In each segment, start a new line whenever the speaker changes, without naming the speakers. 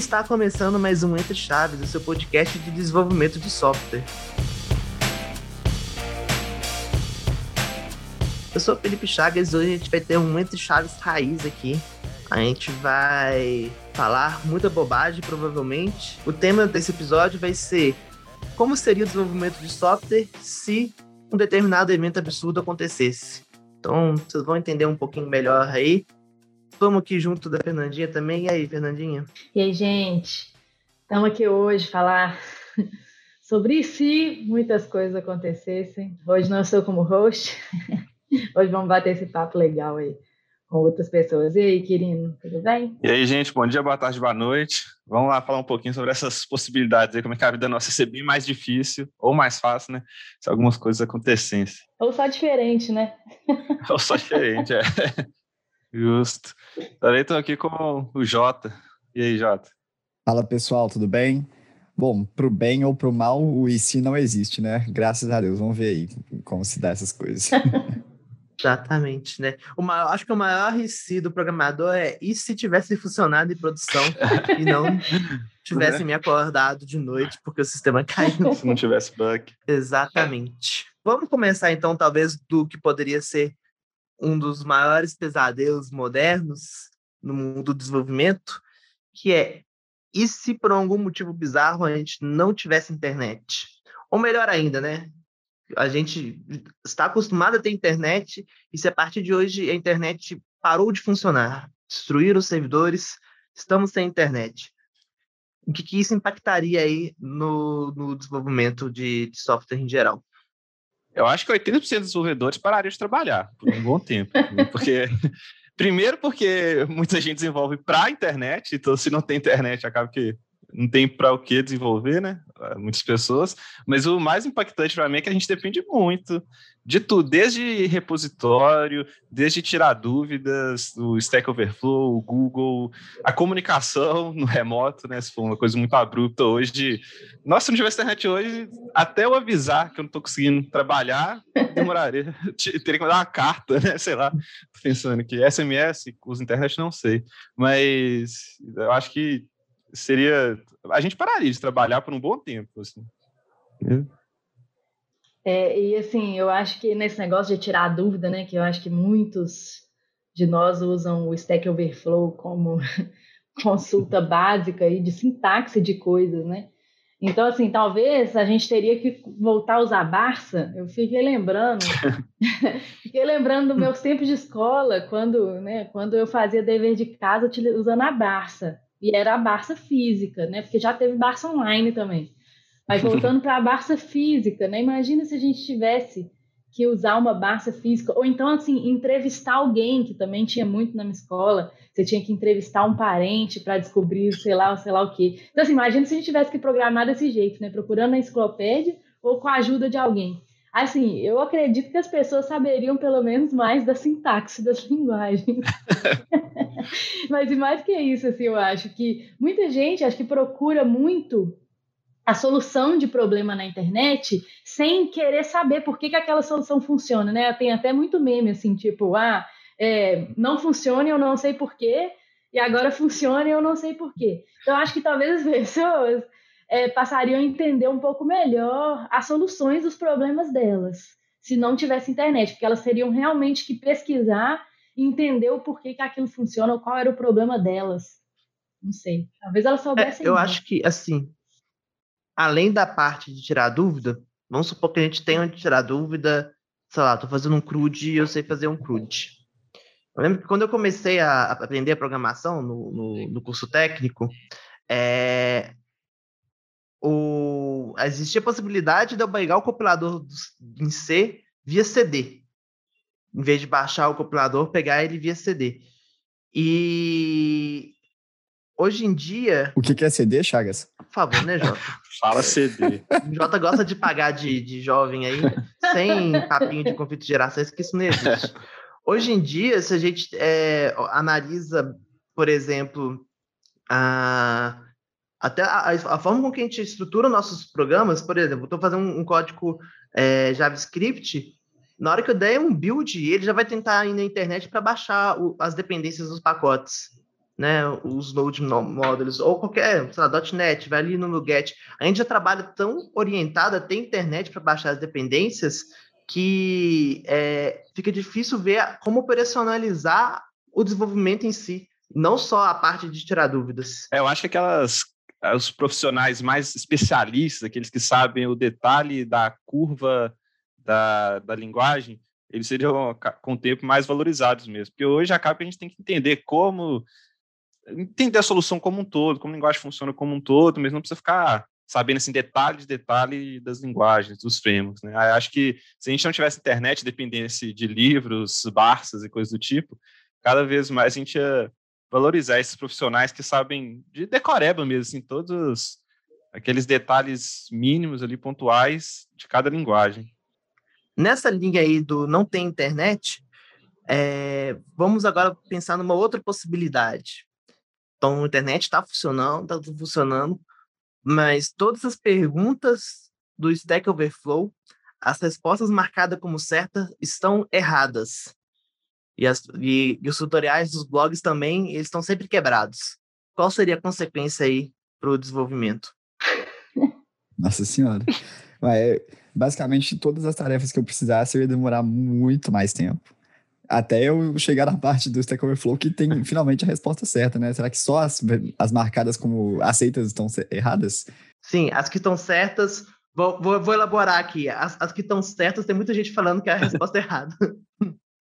está começando mais um Entre Chaves, o seu podcast de desenvolvimento de software. Eu sou Felipe Chagas e hoje a gente vai ter um Entre Chaves raiz aqui. A gente vai falar muita bobagem, provavelmente. O tema desse episódio vai ser como seria o desenvolvimento de software se um determinado evento absurdo acontecesse. Então, vocês vão entender um pouquinho melhor aí. Vamos aqui junto da Fernandinha também. E aí, Fernandinha?
E aí, gente? Estamos aqui hoje falar sobre se muitas coisas acontecessem. Hoje não sou como host. Hoje vamos bater esse papo legal aí com outras pessoas. E aí, Quirino, tudo bem?
E aí, gente, bom dia, boa tarde, boa noite. Vamos lá falar um pouquinho sobre essas possibilidades aí, como é que a vida nossa ser bem mais difícil ou mais fácil, né? Se algumas coisas acontecessem.
Ou só diferente, né?
ou só diferente, é. Justo. Também estou aqui com o Jota. E aí, Jota?
Fala, pessoal, tudo bem? Bom, para o bem ou para o mal, o IC não existe, né? Graças a Deus. Vamos ver aí como se dá essas coisas.
Exatamente, né? O maior, acho que o maior risco do programador é e se tivesse funcionado em produção e não tivesse me acordado de noite porque o sistema caiu.
Se não tivesse bug.
Exatamente. Vamos começar então, talvez, do que poderia ser um dos maiores pesadelos modernos no mundo do desenvolvimento, que é e se por algum motivo bizarro a gente não tivesse internet? Ou melhor ainda, né? a gente está acostumado a ter internet e se a partir de hoje a internet parou de funcionar, destruíram os servidores, estamos sem internet. O que, que isso impactaria aí no, no desenvolvimento de, de, software em geral?
Eu acho que 80% dos desenvolvedores parariam de trabalhar por um bom tempo. Né? porque Primeiro porque muita gente desenvolve para a internet, então se não tem internet acaba que não tem para o que desenvolver, né? Muitas pessoas. Mas o mais impactante para mim é que a gente depende muito de tudo, desde repositório, desde tirar dúvidas, o Stack Overflow, o Google, a comunicação no remoto, né? Se for uma coisa muito abrupta hoje, nossa, se não tivesse internet hoje, até eu avisar que eu não estou conseguindo trabalhar, demoraria. Teria que mandar uma carta, né? Sei lá, pensando que SMS, usa internet, não sei. Mas eu acho que seria. A gente pararia de trabalhar por um bom tempo. Assim.
É, e assim, eu acho que nesse negócio de tirar a dúvida, né? Que eu acho que muitos de nós usam o Stack Overflow como consulta básica aí de sintaxe de coisas, né? Então, assim, talvez a gente teria que voltar a usar Barça. Eu fiquei lembrando, fiquei lembrando dos meus tempos de escola, quando, né, quando eu fazia dever de casa usando a Barça. E era a Barça física, né? Porque já teve Barça online também. Mas voltando para a Barça física, né? Imagina se a gente tivesse que usar uma Barça física, ou então, assim, entrevistar alguém, que também tinha muito na minha escola. Você tinha que entrevistar um parente para descobrir, sei lá, sei lá o quê. Então, assim, imagina se a gente tivesse que programar desse jeito, né? Procurando na enciclopédia ou com a ajuda de alguém. Assim, eu acredito que as pessoas saberiam pelo menos mais da sintaxe das linguagens. Mas e mais que isso, assim, eu acho que muita gente acho que procura muito a solução de problema na internet sem querer saber por que, que aquela solução funciona, né? Tem até muito meme, assim, tipo, ah, é, não funciona eu não sei porquê, e agora funciona e eu não sei porquê. Então, acho que talvez as pessoas é, passariam a entender um pouco melhor as soluções dos problemas delas, se não tivesse internet, porque elas teriam realmente que pesquisar e entender o porquê que aquilo funciona ou qual era o problema delas. Não sei. Talvez elas soubessem.
É, eu acho que, assim, além da parte de tirar dúvida, vamos supor que a gente tenha de tirar dúvida, sei lá, estou fazendo um CRUD e eu sei fazer um CRUD. Eu lembro que quando eu comecei a aprender a programação no, no, no curso técnico, é, o, existia a possibilidade de eu pegar o compilador em C via CD. Em vez de baixar o compilador, pegar ele via CD. E hoje em dia.
O que é CD, Chagas?
Por favor, né, Jota?
Fala CD.
O Jota gosta de pagar de, de jovem aí, sem papinho de conflito de gerações, que isso não existe. Hoje em dia, se a gente é, analisa, por exemplo, a até a, a, forma com que a gente estrutura nossos programas, por exemplo, estou fazendo um, um código é, JavaScript, na hora que eu der um build, ele já vai tentar ir na internet para baixar o, as dependências dos pacotes. Né, os Node modules, ou qualquer, sei lá, .NET, vai ali no Nuget, a gente já trabalha tão orientada, tem internet para baixar as dependências, que é, fica difícil ver como operacionalizar o desenvolvimento em si, não só a parte de tirar dúvidas.
É, eu acho que aquelas os profissionais mais especialistas, aqueles que sabem o detalhe da curva da, da linguagem, eles seriam, com o tempo, mais valorizados mesmo. Porque hoje acaba que a gente tem que entender como. Entender a solução como um todo, como a linguagem funciona como um todo, mas não precisa ficar sabendo assim, detalhe de detalhe das linguagens, dos frameworks. Né? Acho que se a gente não tivesse internet, dependesse de livros, Barças e coisas do tipo, cada vez mais a gente ia valorizar esses profissionais que sabem de decoreba mesmo, assim, todos aqueles detalhes mínimos ali, pontuais de cada linguagem.
Nessa linha aí do não tem internet, é, vamos agora pensar numa outra possibilidade. Então, a internet está funcionando, está tudo funcionando, mas todas as perguntas do Stack Overflow, as respostas marcadas como certas estão erradas. E, as, e, e os tutoriais dos blogs também, eles estão sempre quebrados. Qual seria a consequência aí para o desenvolvimento?
Nossa Senhora. Basicamente, todas as tarefas que eu precisasse, eu ia demorar muito mais tempo. Até eu chegar na parte do Stack Overflow que tem finalmente a resposta certa, né? Será que só as, as marcadas como aceitas estão erradas?
Sim, as que estão certas. Vou, vou, vou elaborar aqui. As, as que estão certas, tem muita gente falando que é a resposta errada.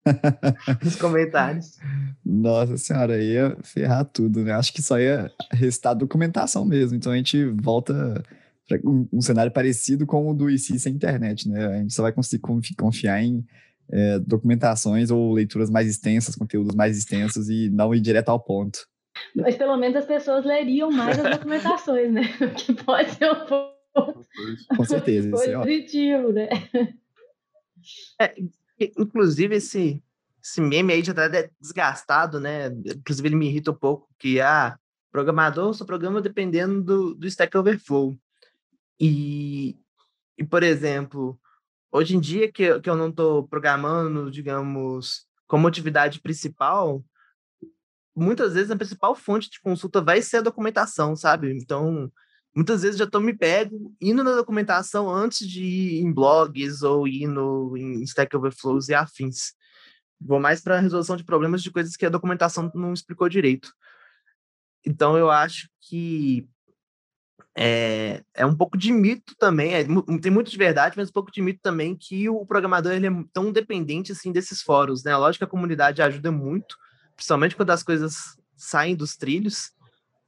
nos comentários.
Nossa senhora, ia ferrar tudo, né? Acho que só ia restar documentação mesmo. Então a gente volta para um, um, cenário parecido com o do IC sem internet, né? A gente só vai conseguir confiar em é, documentações ou leituras mais extensas, conteúdos mais extensos e não ir direto ao ponto.
Mas pelo menos as pessoas leriam mais as documentações, né? Que pode ser um ponto
com certeza,
isso é positivo, né?
É, Inclusive, esse, esse meme aí já tá desgastado, né? Inclusive, ele me irrita um pouco, que, ah, programador só programa dependendo do, do Stack Overflow. E, e, por exemplo, hoje em dia que, que eu não estou programando, digamos, como atividade principal, muitas vezes a principal fonte de consulta vai ser a documentação, sabe? Então, muitas vezes já estou me pego indo na documentação antes de ir em blogs ou ir no, em Stack Overflows e afins. Vou mais para a resolução de problemas de coisas que a documentação não explicou direito. Então, eu acho que é, é um pouco de mito também, é, tem muito de verdade, mas um pouco de mito também que o programador ele é tão dependente assim desses fóruns, né? Lógico que a comunidade ajuda muito, principalmente quando as coisas saem dos trilhos,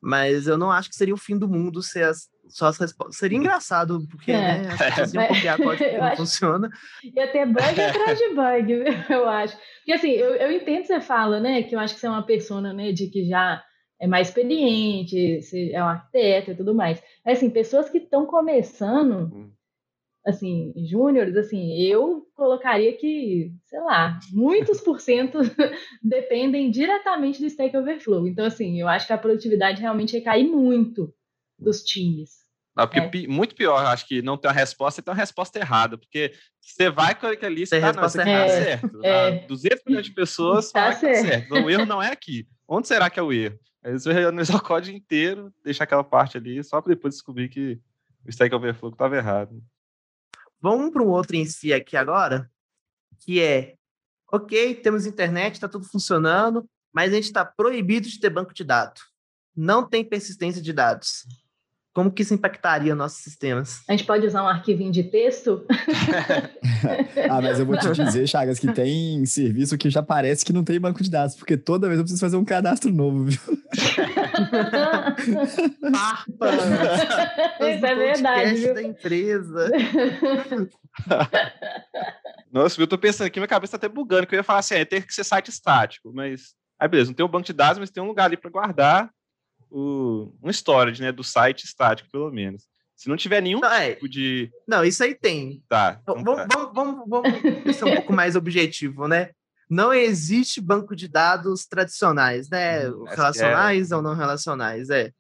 mas eu não acho que seria o fim do mundo se as, só as respostas. Seria engraçado, porque é. né, as pessoas iam copiar código não acho... funciona.
Ia ter bug atrás de bug, eu acho. Porque assim, eu, eu entendo que você fala, né? Que eu acho que você é uma persona, né, de que já é mais experiente, você é um arquiteto e tudo mais. Mas assim, pessoas que estão começando, hum assim, júniores, assim, eu colocaria que, sei lá, muitos por cento dependem diretamente do Stack Overflow. Então, assim, eu acho que a produtividade realmente recai muito dos times.
Não, porque é. muito pior, acho que não tem uma resposta e tem uma resposta errada, porque você vai com aquele lista, tá, não, tá é, certo. É. 200 milhões de pessoas
tá, certo.
tá certo. O erro não é aqui. Onde será que é o erro? Aí você analisar o código inteiro, deixar aquela parte ali, só para depois descobrir que o Stack Overflow estava errado.
Vamos para um outro em si aqui agora, que é, ok, temos internet, está tudo funcionando, mas a gente está proibido de ter banco de dados. Não tem persistência de dados. Como que isso impactaria nossos sistemas?
A gente pode usar um arquivinho de texto?
ah, mas eu vou te dizer, Chagas, que tem serviço que já parece que não tem banco de dados, porque toda vez eu preciso fazer um cadastro novo, viu?
Farpa!
Isso é verdade. Viu?
da empresa.
Nossa, eu tô pensando aqui, minha cabeça tá até bugando, que eu ia falar assim, é, tem que ser site estático, mas. Aí, beleza, não tem um banco de dados, mas tem um lugar ali para guardar o, um storage, né, do site estático, pelo menos. Se não tiver nenhum não, é. tipo de.
Não, isso aí tem.
Tá.
Então vamos, tá. vamos, vamos, vamos ser um pouco mais objetivo, né? Não existe banco de dados tradicionais, né? Hum, relacionais é... ou não relacionais, é.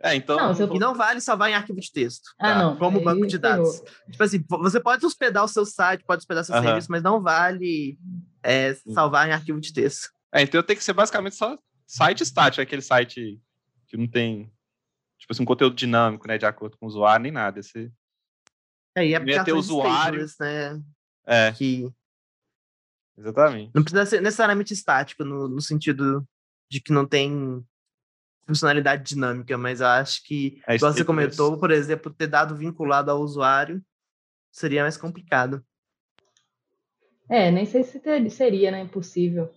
É, então. Não,
eu... E não vale salvar em arquivo de texto.
Ah, tá? não.
Como banco de dados. Tipo assim, você pode hospedar o seu site, pode hospedar seu uh -huh. serviço, mas não vale é, salvar em arquivo de texto.
É, então tem que ser basicamente só site estático, é aquele site que não tem, tipo assim, um conteúdo dinâmico, né, de acordo com o usuário, nem nada. Esse,
É, e
Ia ter usuário.
stateless, né?
é,
Que
exatamente.
não precisa ser necessariamente estático, no, no sentido de que não tem funcionalidade dinâmica, mas eu acho que,
É,
igual você comentou, por exemplo, ter dado vinculado ao usuário seria mais complicado.
É, nem sei se ter- seria, né, possível.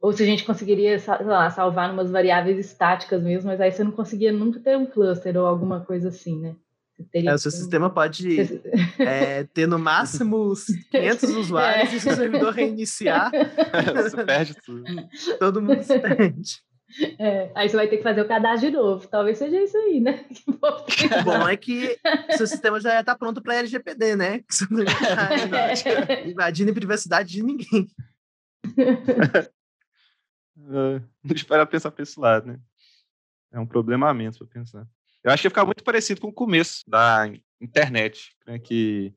Ou se a gente conseguiria, sei lá, salvar umas variáveis estáticas mesmo, mas aí você não conseguia nunca ter um cluster ou alguma coisa assim, né? Você teria
É, o
que
seu
um-
sistema pode é, ter no máximo os 500 usuários e se o servidor reiniciar,
Você perde tudo.
todo mundo se perde.
É, aí você vai ter que fazer o cadastro de novo. Talvez seja isso aí, né?
O bom é que seu sistema já está pronto para LGPD, né? Que você não está invadindo a privacidade de ninguém.
É, não espera pensar para esse lado, né? É um problema a menos para pensar. Eu acho que ia ficar muito parecido com o começo da internet, né? Que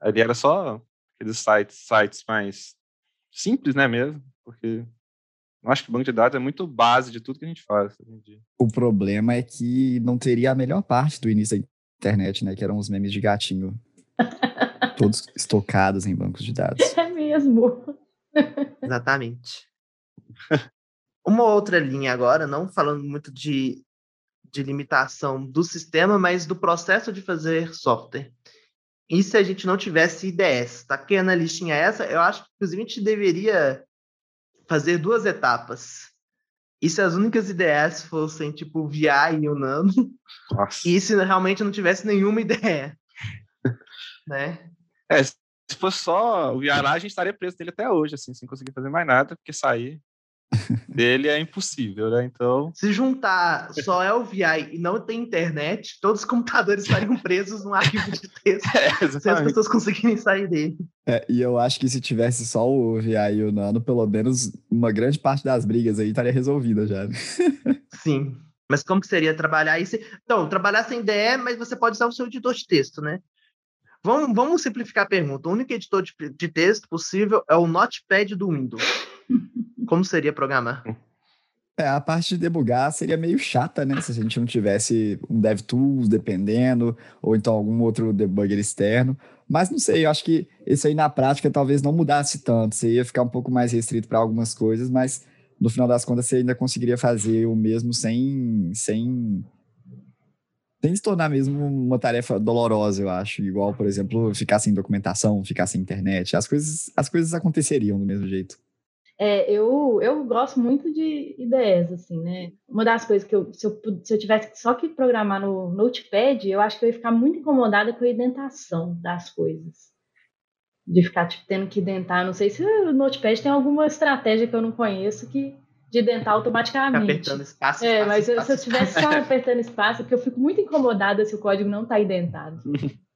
ali era só aqueles sites, sites mais simples, né, mesmo? Porque eu acho que o banco de dados é muito base de tudo que a gente faz hoje em dia.
O problema é que não teria a melhor parte do início da internet, né? Que eram os memes de gatinho. todos estocados em bancos de dados.
É mesmo.
Exatamente. Uma outra linha agora, não falando muito de, de limitação do sistema, mas do processo de fazer software. E se a gente não tivesse IDS? Tá aqui na listinha essa, eu acho que inclusive a gente deveria fazer duas etapas. E se as únicas IDS fossem tipo VI e o Nano,
Nossa.
e se realmente não tivesse nenhuma ideia, né?
É, se fosse só o Viará, a gente estaria preso dele até hoje, assim, sem conseguir fazer mais nada, porque sair dele é impossível, né? Então,
Se juntar só LVI e não tem internet, todos os computadores estariam presos num arquivo de texto
é,
se as pessoas conseguirem sair dele.
É, e eu acho que se tivesse só o VI e o Nano, pelo menos uma grande parte das brigas aí estaria resolvida já.
Sim. Mas como que seria trabalhar isso? Então, trabalhar sem DE, mas você pode usar o seu editor de texto, né? Vamos, vamos simplificar a pergunta. O único editor de, de texto possível é o Notepad do Windows. Como seria programar?
É, a parte de debugar seria meio chata, né? Se a gente não tivesse um DevTools dependendo, ou então algum outro debugger externo. Mas não sei, eu acho que isso aí na prática talvez não mudasse tanto. Você ia ficar um pouco mais restrito para algumas coisas, mas no final das contas você ainda conseguiria fazer o mesmo sem, sem, sem se tornar mesmo uma tarefa dolorosa, eu acho. Igual, por exemplo, ficar sem documentação, ficar sem internet. As coisas, as coisas aconteceriam do mesmo jeito.
É, eu, eu gosto muito de ideias, assim, né? Uma das coisas que eu se, eu, se eu tivesse só que programar no Notepad, eu acho que eu ia ficar muito incomodada com a indentação das coisas. De ficar, tipo, tendo que identar. Não sei se o Notepad tem alguma estratégia que eu não conheço que de identar
Ficar
automaticamente.
apertando espaço.
É,
espaço,
mas eu- se eu
espaço,
estivesse só apertando espaço, porque eu fico muito incomodada se o código não está identado.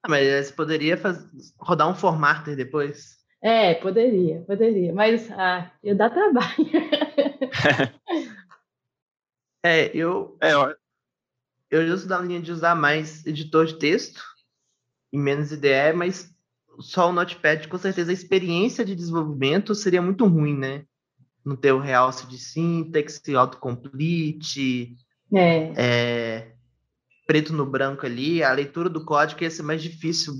Ah, mas você poderia faz... rodar um formatter depois?
É, poderia, poderia. Mas ah, ia dar trabalho.
É, eu,
É, ó,
eu sou da linha de usar mais editor de texto e menos IDE, mas só o Notepad, com certeza a experiência de desenvolvimento seria muito ruim, né? Não ter o realce de sintaxe, autocomplete,
É,
é, preto no branco ali, a leitura do código ia ser mais difícil,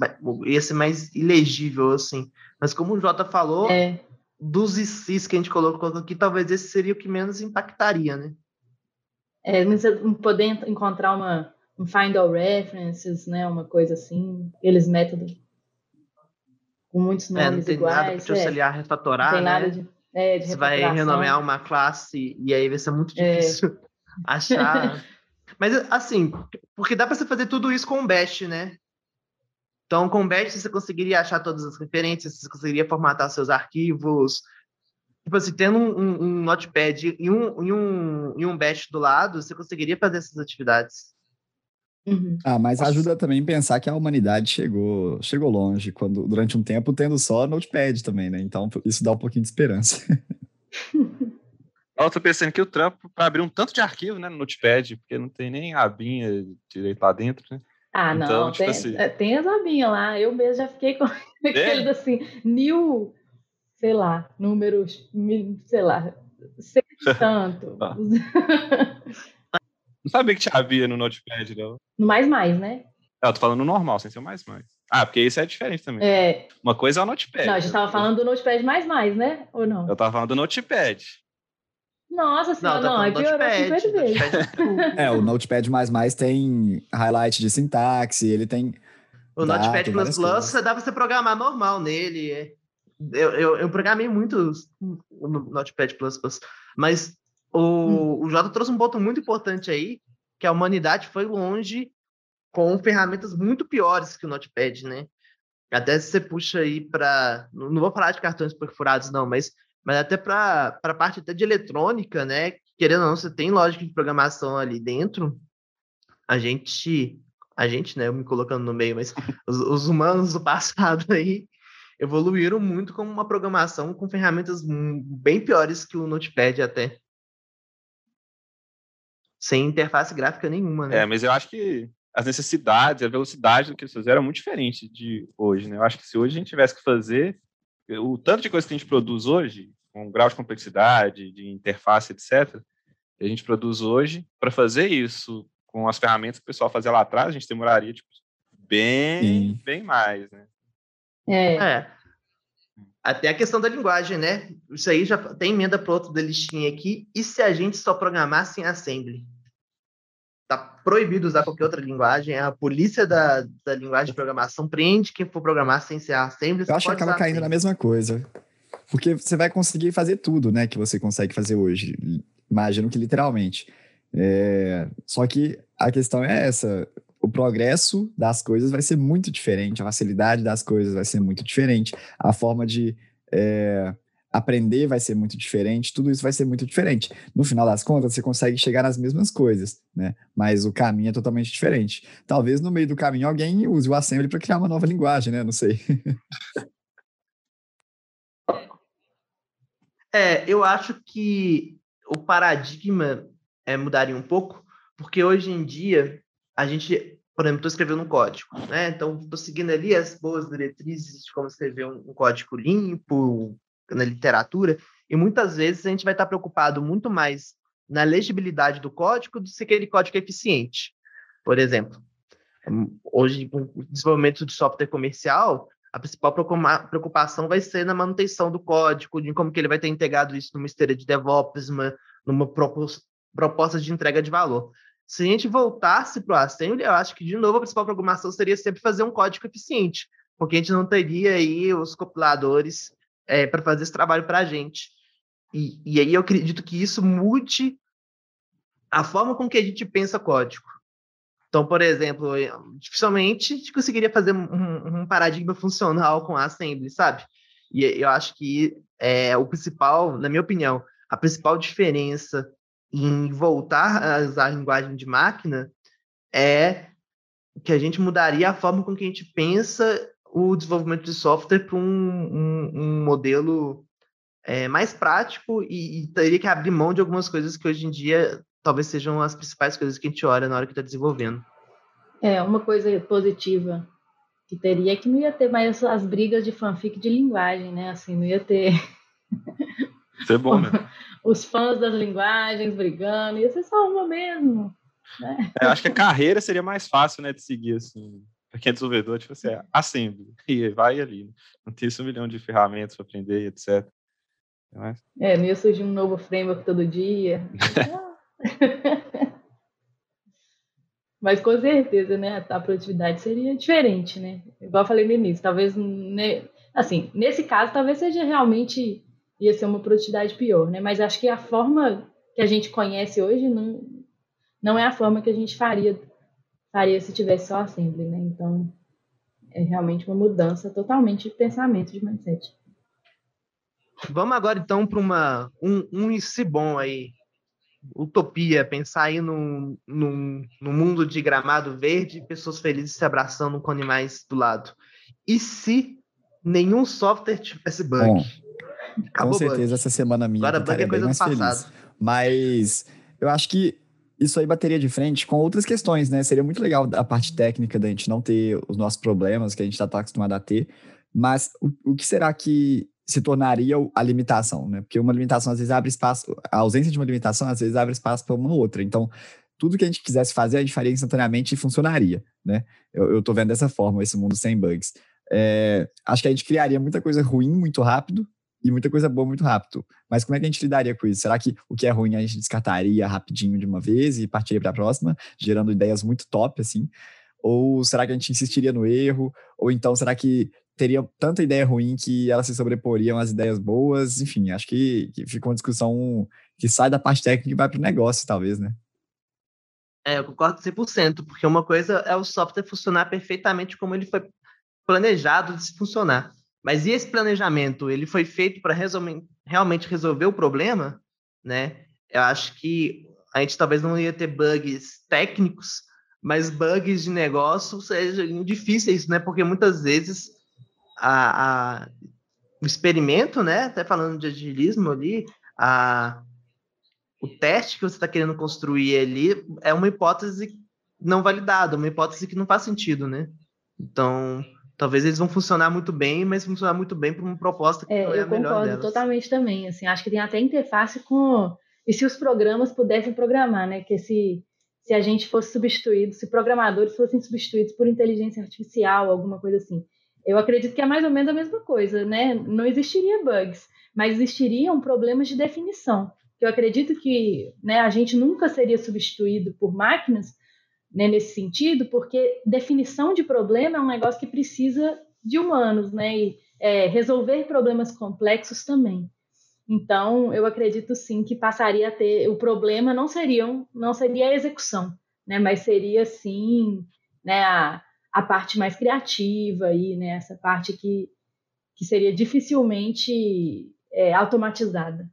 ia ser mais ilegível, assim. Mas como o Jota falou,
é.
dos ICs que a gente colocou aqui, talvez esse seria o que menos impactaria, né?
É, mas poder en- encontrar uma, um find all references, né, uma coisa assim, aqueles métodos com muitos
É, não
nomes
tem nada para
iguais.
te
é,
auxiliar a
não
refatorar,
tem nada
né?
de, é, de
Você vai renomear uma classe e aí vai ser muito
É.
difícil achar. Mas assim, porque dá para você fazer tudo isso com o Bash, né? Então, com o Bash você conseguiria achar todas as referências, você conseguiria formatar seus arquivos. Tipo assim, tendo um, um, um Notepad e um, e, um, e um Bash do lado, você conseguiria fazer essas atividades.
Uhum.
Ah, mas ajuda também pensar que a humanidade chegou, chegou longe, quando durante um tempo tendo só Notepad também, né? Então isso dá um pouquinho de esperança.
eu tô pensando que o trampo para abrir um tanto de arquivo, né, no Notepad, porque não tem nem abinha direito lá dentro, né?
Ah,
Então,
não,
tipo
tem,
assim-
é, tem as abinhas lá. Eu mesmo já fiquei com aqueles assim, new, sei lá, números, sei lá, tanto.
Ah. Não sabia que tinha havia no Notepad, não.
No mais mais, né?
É, eu tô falando no normal, sem ser o mais mais. Ah, porque isso é diferente também.
É,
Uma coisa é o Notepad.
não, a gente tava falando do Notepad mais mais, né? Ou não?
Eu tava falando do Notepad.
Nossa senhora,
tá
não,
falando
piorou
Notepad,
50 vezes.
Tudo.
É, o Notepad tem highlight de sintaxe, ele tem.
O
Dá,
Notepad
tem
Plus
várias
Plus,
coisas.
dá pra você programar normal nele. é. Eu, eu, eu programei muito no Notepad Plus Plus, mas o, o Jota trouxe um ponto muito importante aí, que a humanidade foi longe com ferramentas muito piores que o Notepad, né? Até se você puxa aí para, não não vou falar de cartões perfurados não, mas, mas até para a parte até de eletrônica, né? Querendo ou não, você tem lógica de programação ali dentro. A gente, a gente, né? Eu me colocando no meio, mas os, os humanos do passado aí evoluíram muito com uma programação com ferramentas bem piores que o Notepad até. Sem interface gráfica nenhuma, né?
É, mas eu acho que as necessidades, a velocidade do que eles fizeram é muito diferente de hoje, né? Eu acho que se hoje a gente tivesse que fazer o tanto de coisa que a gente produz hoje, com grau de complexidade, de interface, etc., que a gente produz hoje, para fazer isso com as ferramentas que o pessoal fazia lá atrás, a gente demoraria tipo, bem,
Sim.
bem mais, né?
É,
É. Até a questão da linguagem, né? Isso aí já tem emenda para outro da listinha aqui. E se a gente só programasse em assembly? Tá proibido usar qualquer outra linguagem. A polícia da, da linguagem de programação prende quem for programar sem ser assembly.
Eu acho que acaba caindo na
assembly.
mesma coisa. Porque você vai conseguir fazer tudo, né, que você consegue fazer hoje. Imagino que literalmente. É, Só que a questão é essa: o progresso das coisas vai ser muito diferente, a facilidade das coisas vai ser muito diferente, a forma de é, aprender vai ser muito diferente, tudo isso vai ser muito diferente. No final das contas, você consegue chegar nas mesmas coisas, né? Mas o caminho é totalmente diferente. Talvez no meio do caminho alguém use o assembly para criar uma nova linguagem, né? Não sei.
É, eu acho que o paradigma é, mudaria um pouco, porque hoje em dia a gente, por exemplo, estou escrevendo um código, né? Então, estou seguindo ali as boas diretrizes de como escrever um, um código limpo na literatura, e muitas vezes a gente vai estar preocupado muito mais na legibilidade do código do que aquele código é eficiente. Por exemplo, hum, hoje, com o desenvolvimento de software comercial, a principal preocupa- preocupação vai ser na manutenção do código, de como que ele vai ter integrado isso numa esteira de DevOps, numa, numa propos- proposta de entrega de valor. Se a gente voltasse para o Assembly, eu acho que, de novo, a principal preocupação seria sempre fazer um código eficiente, porque a gente não teria aí os compiladores para fazer esse trabalho para a gente. E, e aí eu acredito que isso mude a forma com que a gente pensa código. Então, por exemplo, dificilmente conseguiria fazer um, um paradigma funcional com a Assembly, sabe? E eu acho que é o principal, na minha opinião, a principal diferença em voltar a usar a linguagem de máquina é que a gente mudaria a forma com que a gente pensa o desenvolvimento de software para um, um, um modelo é, mais prático e, e teria que abrir mão de algumas coisas que hoje em dia talvez sejam as principais coisas que a gente olha na hora que está desenvolvendo.
é uma coisa positiva que teria é que não ia ter mais as brigas de fanfic de linguagem, né? Assim, não ia ter
Isso é bom, né?
os fãs das linguagens brigando, ia ser só uma mesmo. Né?
É, acho que a carreira seria mais fácil, né, de seguir, assim, para quem é desenvolvedor, tipo assim, é assembly, e vai ali, né? não tem esse um milhão de ferramentas para aprender, etc. Mas,
É, não ia surgir um novo framework todo dia. Mas com certeza, né, a produtividade seria diferente, né? Igual eu falei no início, talvez, né, assim, nesse caso, talvez seja realmente ia ser uma produtividade pior, né? Mas acho que a forma que a gente conhece hoje não, não é a forma que a gente faria faria se tivesse só assembly, né? Então, é realmente uma mudança totalmente de pensamento, de mindset.
Vamos agora então para uma um, um si bom aí, utopia, pensar aí num, num, num mundo de gramado verde, pessoas felizes se abraçando com animais do lado. E se nenhum software tivesse bug?
Bom,
Acabou
Com
o bug.
certeza essa semana minha
Agora bug é coisa do
mais feliz.
passado.
Mas eu acho que isso aí bateria de frente com outras questões, né? Seria muito legal a parte técnica da gente não ter os nossos problemas que a gente está acostumado a ter. Mas o, o que será que se tornaria a limitação, né? Porque uma limitação às vezes abre espaço, a ausência de uma limitação às vezes abre espaço para uma outra. Então, tudo que a gente quisesse fazer, a gente faria instantaneamente e funcionaria, né? Eu, tô vendo dessa forma esse mundo sem bugs. É, acho que a gente criaria muita coisa ruim muito rápido e muita coisa boa muito rápido. Mas como é que a gente lidaria com isso? Será que o que é ruim a gente descartaria rapidinho de uma vez e partiria para a próxima, gerando ideias muito top, assim? Ou será que a gente insistiria no erro? Ou então será que teria tanta ideia ruim que elas se sobreporiam às ideias boas? Enfim, acho que, que fica uma discussão que sai da parte técnica e vai para o negócio, talvez, né?
É, eu concordo 100%, porque uma coisa é o software funcionar perfeitamente como ele foi planejado de funcionar. Mas e esse planejamento? Ele foi feito para realmente resolver o problema? Né? Eu acho que a gente talvez não ia ter bugs técnicos, mas bugs de negócio sejam difíceis, né? Porque muitas vezes a, a, o experimento, né? Até falando de agilismo ali, a, o teste que você está querendo construir ali é uma hipótese não validada, uma hipótese que não faz sentido, né? Então, talvez eles vão funcionar muito bem, mas funcionar muito bem para uma proposta que
é,
não é
a melhor
delas. Eu concordo
totalmente também, assim, acho que tem até interface com e se os programas pudessem programar, né, que se se a gente fosse substituído, se programadores fossem substituídos por inteligência artificial, alguma coisa assim. Eu acredito que é mais ou menos a mesma coisa, né? Não existiria bugs, mas existiriam problemas de definição. Eu acredito que né, a gente nunca seria substituído por máquinas, né, nesse sentido, porque definição de problema é um negócio que precisa de humanos, né? E é, resolver problemas complexos também. Então, eu acredito sim que passaria a ter o problema não seriam não seria a execução, né? Mas seria sim, né? A, a parte mais criativa aí, né? Essa parte que que seria dificilmente é, automatizada.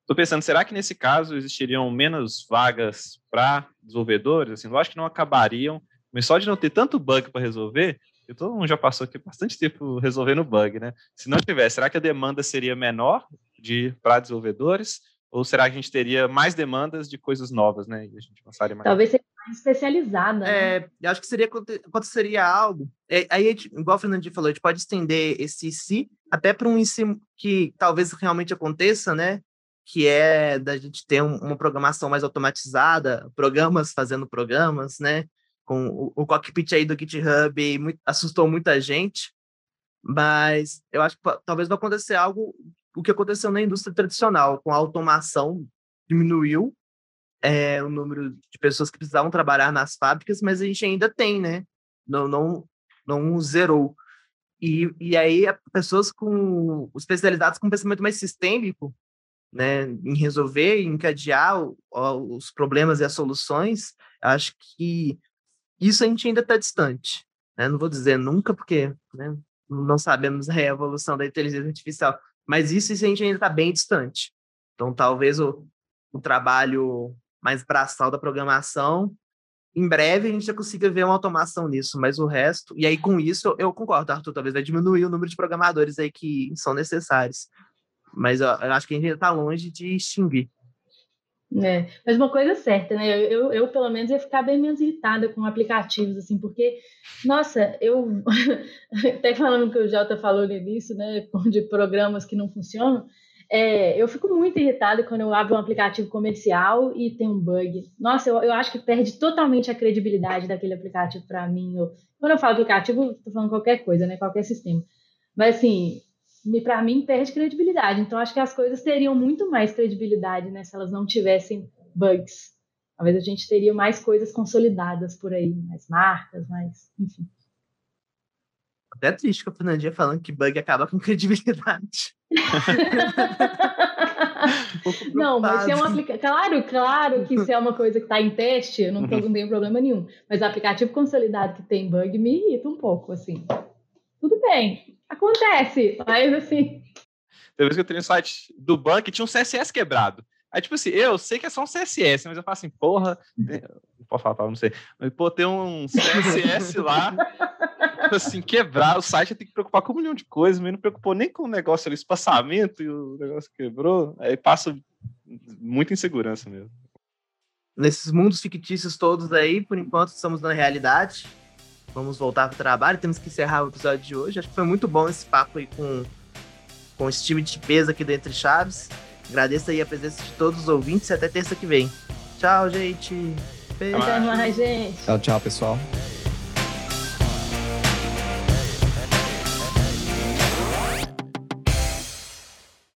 Estou pensando, será que nesse caso existiriam menos vagas para desenvolvedores? Assim, acho que não acabariam, mas só de não ter tanto bug para resolver, porque todo mundo já passou aqui bastante tempo resolvendo bug, né? Se não tivesse, será que a demanda seria menor de para desenvolvedores? Ou será que a gente teria mais demandas de coisas novas, né? E a gente
passaria mais. Talvez seria especializada.
É, né? eu acho que seria aconteceria algo. É, aí, igual o Fernandinho falou, a gente pode estender esse se até para um ensino que talvez realmente aconteça, né? que é da gente ter um, uma programação mais automatizada, programas fazendo programas, né? Com o, o cockpit aí do GitHub muito, assustou muita gente, mas eu acho que talvez vai acontecer algo o que aconteceu na indústria tradicional, com a automação diminuiu é, o número de pessoas que precisavam trabalhar nas fábricas, mas a gente ainda tem, né? Não, não, não zerou. E, e aí, pessoas com especializadas com pensamento mais sistêmico né, em resolver, em encadear o, os problemas e as soluções, acho que isso a gente ainda está distante. Né? Não vou dizer nunca, porque né, não sabemos a evolução da inteligência artificial, mas isso, isso a gente ainda está bem distante. Então, talvez o, o trabalho mais braçal da programação, em breve a gente já consiga ver uma automação nisso, mas o resto, e aí com isso eu, eu concordo, Arthur, talvez vai diminuir o número de programadores aí que são necessários mas eu, eu acho que a gente ainda está longe de extinguir.
É, mas uma coisa certa, né? Eu, eu, pelo menos ia ficar bem menos irritada com aplicativos, assim, porque, nossa, eu até falando que o Jota falou início, né? De programas que não funcionam, é, eu fico muito irritada quando eu abro um aplicativo comercial e tem um bug. Nossa, eu, eu acho que perde totalmente a credibilidade daquele aplicativo para mim. Eu, quando eu falo aplicativo, estou falando qualquer coisa, né? Qualquer sistema. Mas assim, para mim, perde credibilidade. Então, acho que as coisas teriam muito mais credibilidade né, se elas não tivessem bugs. Talvez a gente teria mais coisas consolidadas por aí, mais marcas, mais. Enfim.
Até triste com a Fernandinha falando que bug acaba com credibilidade.
Um não, mas se é um aplicativo. Claro, claro que se é uma coisa que está em teste, eu não, não tenho problema nenhum. Mas aplicativo consolidado que tem bug me irrita um pouco, assim. Tudo bem, Acontece, mas assim.
Tem vez que eu tenho um site do banco e tinha um CSS quebrado. Aí, tipo assim, eu sei que é só um CSS, mas eu falo assim, porra, não posso falar, não sei. Mas, pô, tem um CSS lá, assim, quebrar o site, tem que preocupar com um milhão de coisas, mas não preocupou nem com o negócio ali, espaçamento e o negócio quebrou. Aí passa muita insegurança mesmo.
Nesses mundos fictícios todos aí, por enquanto, estamos na realidade vamos voltar para o trabalho. Temos que encerrar o episódio de hoje. Acho que foi muito bom esse papo aí com, com esse time de peso aqui do Entre Chaves. Agradeço aí a presença de todos os ouvintes e até terça que vem. Tchau, gente.
Beijo. Até mais, gente.
Tchau, tchau, pessoal.